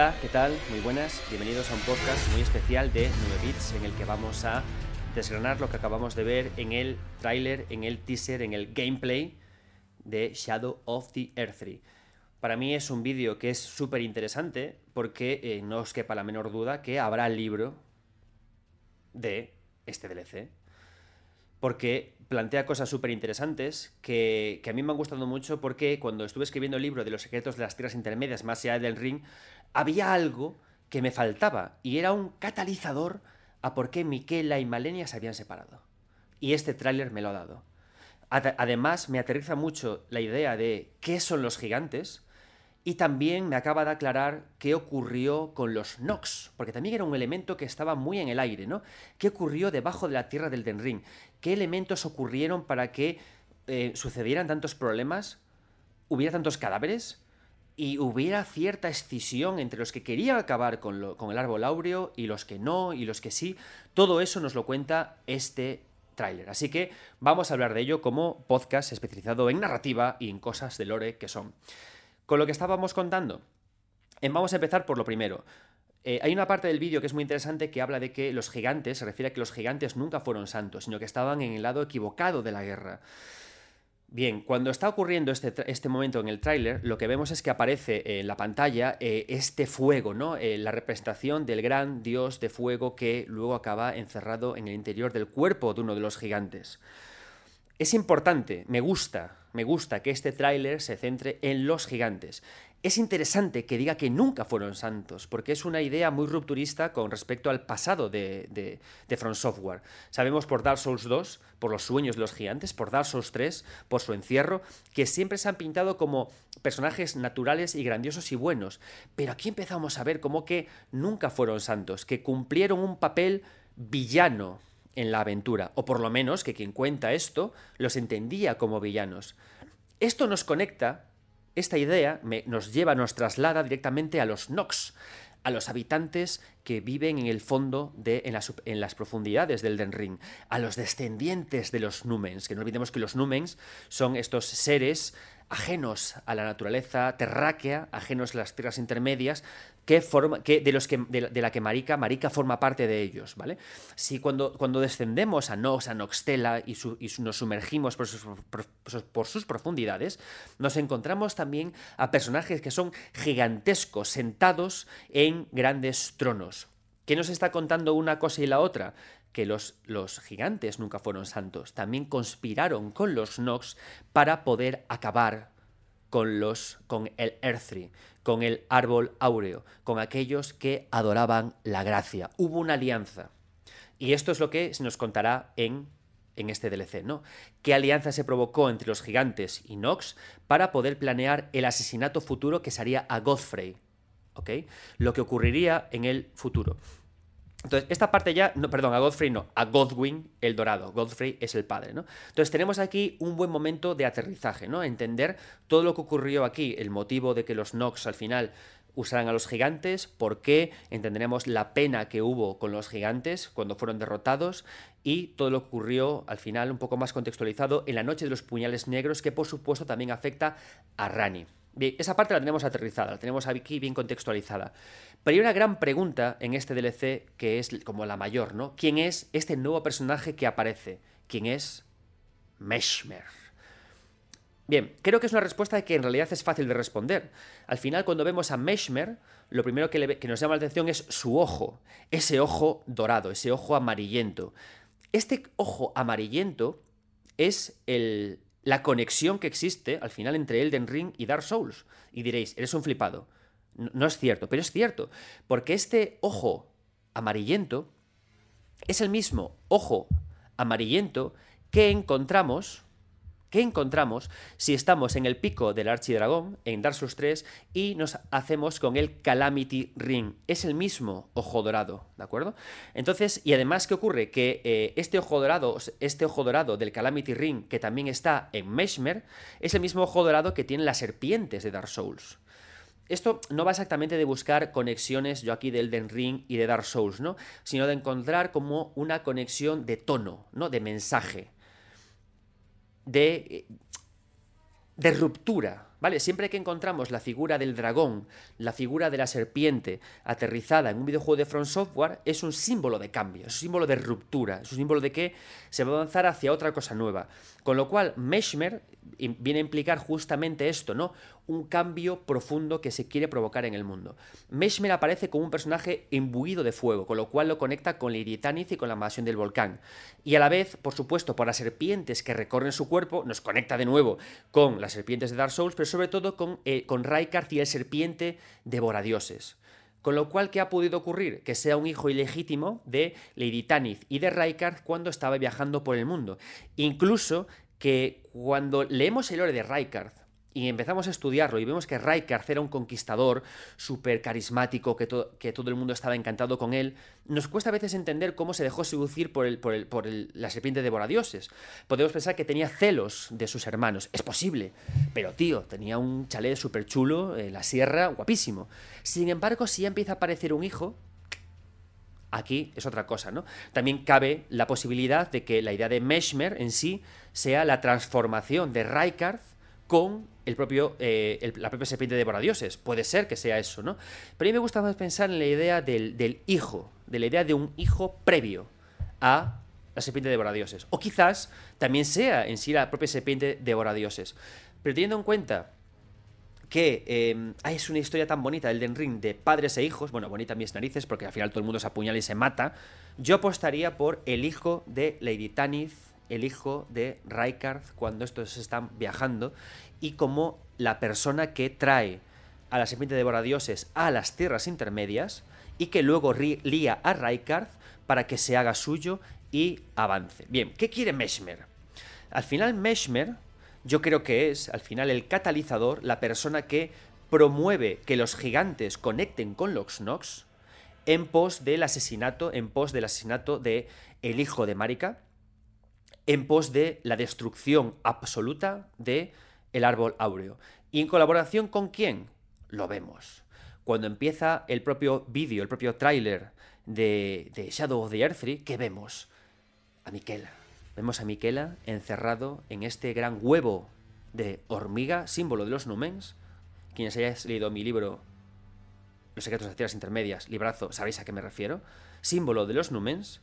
Hola, ¿qué tal? Muy buenas. Bienvenidos a un podcast muy especial de 9 bits en el que vamos a desgranar lo que acabamos de ver en el tráiler, en el teaser, en el gameplay de Shadow of the Earth 3. Para mí es un vídeo que es súper interesante porque eh, no os quepa la menor duda que habrá libro de este DLC. Porque plantea cosas súper interesantes que, que, a mí me han gustado mucho porque cuando estuve escribiendo el libro de los secretos de las tierras intermedias más allá del ring, había algo que me faltaba y era un catalizador a por qué Miquela y Malenia se habían separado. Y este tráiler me lo ha dado. Además, me aterriza mucho la idea de qué son los gigantes y también me acaba de aclarar qué ocurrió con los Nox, porque también era un elemento que estaba muy en el aire, ¿no? ¿Qué ocurrió debajo de la tierra del Denring? ¿Qué elementos ocurrieron para que eh, sucedieran tantos problemas? ¿Hubiera tantos cadáveres? y hubiera cierta escisión entre los que querían acabar con, con, el árbol áureo y los que no, y los que sí. Todo eso nos lo cuenta este tráiler. Así que vamos a hablar de ello como podcast especializado en narrativa y en cosas de lore que son. Con lo que estábamos contando, em, vamos a empezar por lo primero. Eh, hay una parte del vídeo que es muy interesante que habla de que los gigantes, se refiere a que los gigantes nunca fueron santos, sino que estaban en el lado equivocado de la guerra. Bien, cuando está ocurriendo este, este momento en el tráiler, lo que vemos es que aparece en la pantalla eh, este fuego, ¿no? Eh, la representación del gran dios de fuego que luego acaba encerrado en el interior del cuerpo de uno de los gigantes. Es importante, me gusta, me gusta que este tráiler se centre en los gigantes. Es interesante que diga que nunca fueron santos, porque es una idea muy rupturista con respecto al pasado de, de, From Software. Sabemos por Dark Souls 2, por los sueños de los gigantes, por Dark Souls 3, por su encierro, que siempre se han pintado como personajes naturales y grandiosos y buenos. Pero aquí empezamos a ver como que nunca fueron santos, que cumplieron un papel villano en la aventura, o por lo menos que quien cuenta esto los entendía como villanos. Esto nos conecta esta idea nos lleva, nos traslada directamente a los Nox, a los habitantes que viven en el fondo de, en, en, las profundidades del Den Ring, a los descendientes de los Numens, que no olvidemos que los Numens son estos seres ajenos a la naturaleza terráquea, ajenos a las tierras intermedias, que de, los que, de, la que Marica, Marica forma parte de ellos, ¿vale? Si cuando, cuando descendemos a Nox, a Noxtela y, nos sumergimos por sus, por sus profundidades, nos encontramos también a personajes que son gigantescos, sentados en grandes tronos. ¿Qué nos está contando una cosa y la otra? Que los, los, gigantes nunca fueron santos, también conspiraron con los Nox para poder acabar con los con el Earthry, con el árbol áureo, con aquellos que adoraban la gracia. Hubo una alianza. Y esto es lo que se nos contará en en este DLC, ¿no? ¿Qué alianza se provocó entre los gigantes y Nox para poder planear el asesinato futuro que sería a Godfrey? Lo que ocurriría en el futuro. Entonces, esta parte ya, no, perdón, a Godfrey no, a Godwin el dorado. Godfrey es el padre, ¿no? Entonces, tenemos aquí un buen momento de aterrizaje, ¿no? Entender todo lo que ocurrió aquí, el motivo de que los Nox al final usaran a los gigantes, por qué entenderemos la pena que hubo con los gigantes cuando fueron derrotados y todo lo que ocurrió al final un poco más contextualizado en la noche de los puñales negros que por supuesto también afecta a Rani. Bien, esa parte la tenemos aterrizada, la tenemos aquí bien contextualizada. Pero hay una gran pregunta en este DLC que es como la mayor, ¿no? ¿Quién es este nuevo personaje que aparece? ¿Quién es Meshmer? Bien, creo que es una respuesta que en realidad es fácil de responder. Al final, cuando vemos a Meshmer, lo primero que, que nos llama la atención es su ojo, ese ojo dorado, ese ojo amarillento. Este ojo amarillento es el, la conexión que existe al final entre Elden Ring y Dark Souls. Y diréis, eres un flipado. No, es cierto, pero es cierto, porque este ojo amarillento es el mismo ojo amarillento que encontramos ¿Qué encontramos si estamos en el pico del archidragón, en Dark Souls 3, y nos hacemos con el Calamity Ring? Es el mismo ojo dorado, ¿de acuerdo? Entonces, y además, ¿qué ocurre? Que eh, este ojo dorado, este ojo dorado del Calamity Ring, que también está en Meshmer, es el mismo ojo dorado que tienen las serpientes de Dark Souls. Esto no va exactamente de buscar conexiones, yo aquí de Elden Ring y de Dark Souls, ¿no? Sino de encontrar como una conexión de tono, ¿no? De mensaje de, de ruptura ¿Vale? Siempre que encontramos la figura del dragón, la figura de la serpiente aterrizada en un videojuego de Front Software, es un símbolo de cambio, es un símbolo de ruptura, es un símbolo de que se va a avanzar hacia otra cosa nueva. Con lo cual, Meshmer viene a implicar justamente esto, ¿no? Un cambio profundo que se quiere provocar en el mundo. Meshmer aparece como un personaje imbuido de fuego, con lo cual lo conecta con Lady Tanith y con la invasión del volcán. Y a la vez, por supuesto, por las serpientes que recorren su cuerpo, nos conecta de nuevo con las serpientes de Dark Souls, pero sobre todo con, eh, con y el serpiente devoradioses. Con lo cual, ¿qué ha podido ocurrir? Que sea un hijo ilegítimo de Lady Tanith y de Rykard cuando estaba viajando por el mundo. Incluso que cuando leemos el lore de Rykard y empezamos a estudiarlo y vemos que Rykard era un conquistador súper carismático, que, que, todo el mundo estaba encantado con él, nos cuesta a veces entender cómo se dejó seducir por, el, por, el, por la serpiente devoradioses. Podemos pensar que tenía celos de sus hermanos. Es posible, pero tío, tenía un chalet súper chulo en la sierra, guapísimo. Sin embargo, si ya empieza a aparecer un hijo, Aquí es otra cosa, ¿no? También cabe la posibilidad de que la idea de Meshmer en sí sea la transformación de Rykard con el propio, eh, la propia serpiente de Boradioses. Puede ser que sea eso, ¿no? Pero a mí me gusta más pensar en la idea del, hijo, de la idea de un hijo previo a la serpiente de Boradioses. O quizás también sea en sí la propia serpiente de Boradioses. Pero teniendo en cuenta que eh, es una historia tan bonita, el Den Ring, de padres e hijos, bueno, bonita mis narices, porque al final todo el mundo se apuñala y se mata, yo apostaría por el hijo de Lady Tanith, el hijo de Rykard, cuando estos están viajando, y como la persona que trae a la serpiente de dioses a las tierras intermedias, y que luego lía a Rykard para que se haga suyo y avance. Bien, ¿qué quiere Meshmer? Al final Meshmer yo creo que es, al final, el catalizador, la persona que promueve que los gigantes conecten con los Nox en pos del asesinato, en pos del asesinato de el hijo de Marika, en pos de la destrucción absoluta de el árbol áureo. ¿Y en colaboración con quién? Lo vemos. Cuando empieza el propio vídeo, el propio tráiler de, Shadow of the Earth ¿qué vemos? A Miquela. Vemos a Miquela encerrado en este gran huevo de hormiga, símbolo de los Numens. Quienes hayáis leído mi libro Los secretos de las tierras intermedias, librazo, sabréis a qué me refiero. Símbolo de los Numens,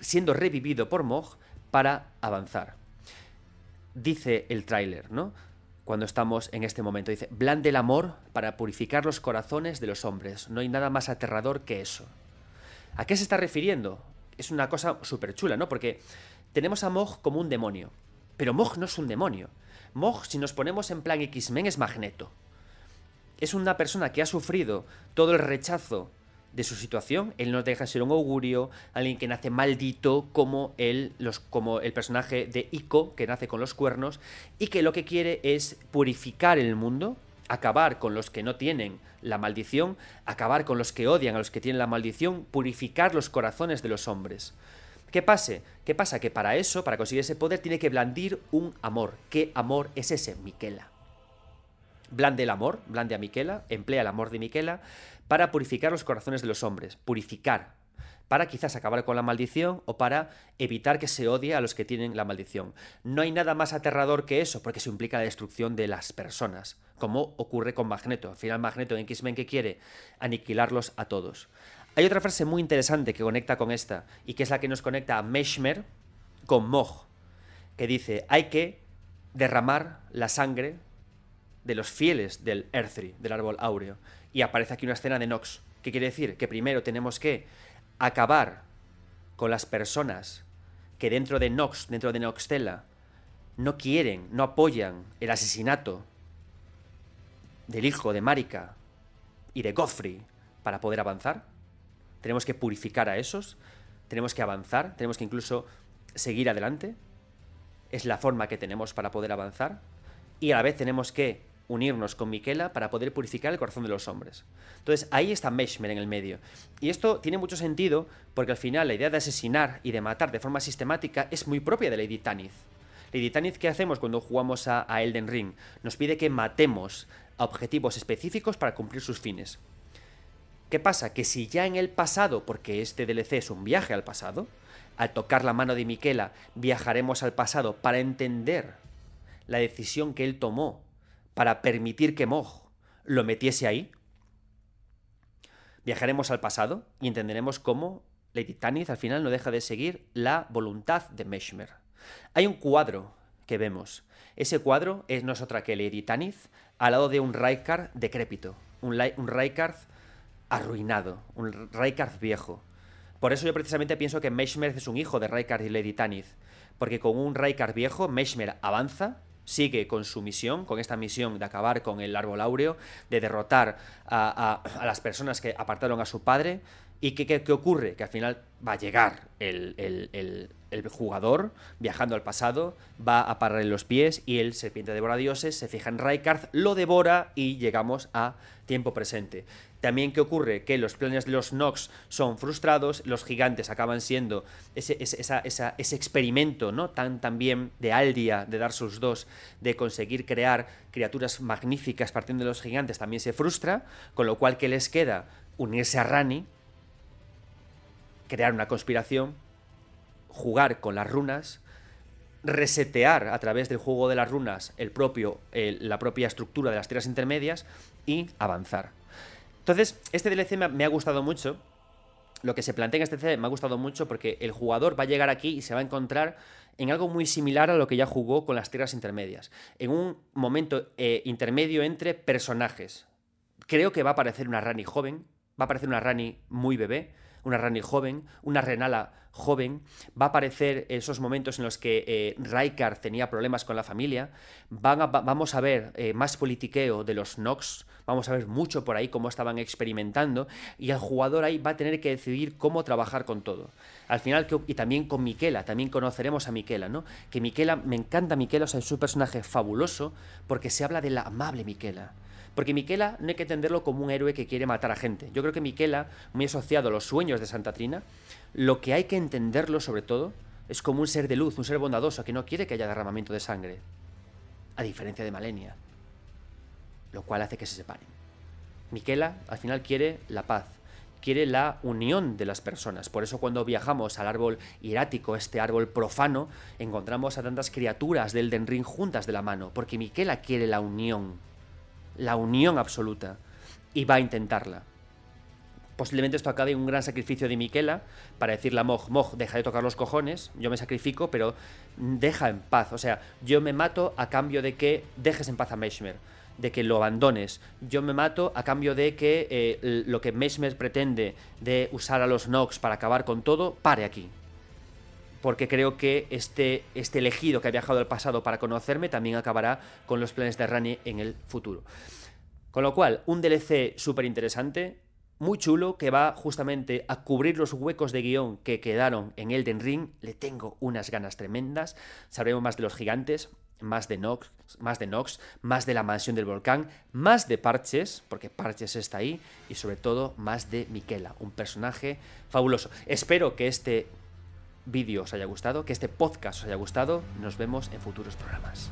siendo revivido por Mog para avanzar. Dice el tráiler, ¿no? Cuando estamos en este momento, dice, blande el amor para purificar los corazones de los hombres. No hay nada más aterrador que eso. ¿A qué se está refiriendo? Es una cosa súper chula, ¿no? Porque tenemos a Mog como un demonio. Pero Mog no es un demonio. Mog, si nos ponemos en plan X-Men, es Magneto. Es una persona que ha sufrido todo el rechazo de su situación. Él no deja de ser un augurio, alguien que nace maldito, como, él, los, como el personaje de Ico, que nace con los cuernos, y que lo que quiere es purificar el mundo, acabar con los que no tienen la maldición, acabar con los que odian a los que tienen la maldición, purificar los corazones de los hombres. ¿Qué pase? ¿Qué pasa? Que para eso, para conseguir ese poder, tiene que blandir un amor. ¿Qué amor es ese? Miquela. Blande el amor, blande a Miquela, emplea el amor de Miquela para purificar los corazones de los hombres. Purificar. Para quizás acabar con la maldición o para evitar que se odie a los que tienen la maldición. No hay nada más aterrador que eso, porque se implica la destrucción de las personas, como ocurre con Magneto. Al final, Magneto en X-Men que quiere aniquilarlos a todos. Hay otra frase muy interesante que conecta con esta, y que es la que nos conecta a Meshmer con Moj, que dice, hay que derramar la sangre de los fieles del Earthry, del árbol áureo. Y aparece aquí una escena de Nox. ¿Qué quiere decir? Que primero tenemos que acabar con las personas que dentro de Nox, dentro de Noxtella, no quieren, no apoyan el asesinato del hijo de Marika y de Godfrey para poder avanzar tenemos que purificar a esos, tenemos que avanzar, tenemos que incluso seguir adelante. Es la forma que tenemos para poder avanzar. Y a la vez tenemos que unirnos con Miquela para poder purificar el corazón de los hombres. Entonces ahí está Meshmer en el medio. Y esto tiene mucho sentido porque al final la idea de asesinar y de matar de forma sistemática es muy propia de Lady Tanith. Lady Tanith, ¿qué hacemos cuando jugamos a, Elden Ring? Nos pide que matemos a objetivos específicos para cumplir sus fines. ¿Qué pasa? Que si ya en el pasado, porque este DLC es un viaje al pasado, al tocar la mano de Miquela, viajaremos al pasado para entender la decisión que él tomó para permitir que Mog lo metiese ahí? Viajaremos al pasado y entenderemos cómo Lady Tanith al final no deja de seguir la voluntad de Meshmer. Hay un cuadro que vemos. Ese cuadro es no es otra que Lady Tanith al lado de un Raikard decrépito, un, un Raikard arruinado, un Raikard viejo. Por eso yo precisamente pienso que Meshmer es un hijo de Raikard y Lady Tanith, porque con un Raikard viejo, Meshmer avanza, sigue con su misión, con esta misión de acabar con el árbol áureo, de derrotar a, las personas que apartaron a su padre. ¿Y qué, qué, ocurre? Que al final va a llegar el, el, jugador viajando al pasado, va a parar en los pies y el serpiente devora dioses se fija en Raikard, lo devora y llegamos a tiempo presente. También, ¿qué ocurre? Que los planes de los Nox son frustrados, los gigantes acaban siendo ese, ese, experimento, ¿no? Tan también de Aldia, de Dark Souls 2, de conseguir crear criaturas magníficas partiendo de los gigantes, también se frustra, con lo cual, ¿qué les queda? Unirse a Rani, crear una conspiración, jugar con las runas, resetear a través del juego de las runas el propio, la propia estructura de las tierras intermedias y avanzar. Entonces, este DLC me ha gustado mucho. Lo que se plantea en este DLC me ha gustado mucho porque el jugador va a llegar aquí y se va a encontrar en algo muy similar a lo que ya jugó con las tierras intermedias. En un momento eh, intermedio entre personajes. Creo que va a aparecer una Rani joven, va a aparecer una Rani muy bebé, una Rani joven, una Renala joven, va a aparecer esos momentos en los que eh, tenía problemas con la familia, vamos a ver eh, más politiqueo de los Nox, vamos a ver mucho por ahí cómo estaban experimentando y el jugador ahí va a tener que decidir cómo trabajar con todo. Al final, y también con Miquela, también conoceremos a Miquela, ¿no? Que Miquela, me encanta Miquela, o sea, es un personaje fabuloso porque se habla de la amable Miquela. Porque Miquela no hay que entenderlo como un héroe que quiere matar a gente. Yo creo que Miquela, muy asociado a los sueños de Santa Trina, lo que hay que entenderlo sobre todo es como un ser de luz, un ser bondadoso que no quiere que haya derramamiento de sangre. A diferencia de Malenia. Lo cual hace que se separen. Miquela al final quiere la paz, quiere la unión de las personas. Por eso cuando viajamos al árbol hierático, este árbol profano, encontramos a tantas criaturas del Denrin juntas de la mano, porque Miquela quiere la unión la unión absoluta, y va a intentarla. Posiblemente esto acabe en un gran sacrificio de Miquela para decirle a Moj, Moj, deja de tocar los cojones, yo me sacrifico, pero deja en paz. O sea, yo me mato a cambio de que dejes en paz a Meshmer, de que lo abandones. Yo me mato a cambio de que eh, lo que Meshmer pretende de usar a los Nox para acabar con todo, pare aquí porque creo que este, este elegido que ha viajado al pasado para conocerme también acabará con los planes de Rani en el futuro. Con lo cual, un DLC súper interesante, muy chulo, que va justamente a cubrir los huecos de guion que quedaron en Elden Ring. Le tengo unas ganas tremendas. Sabremos más de los gigantes, más de Nox, más de Nox, más de la mansión del volcán, más de Parches, porque Parches está ahí, y sobre todo más de Miquela, un personaje fabuloso. Espero que este vídeo os haya gustado, que este podcast os haya gustado. Nos vemos en futuros programas.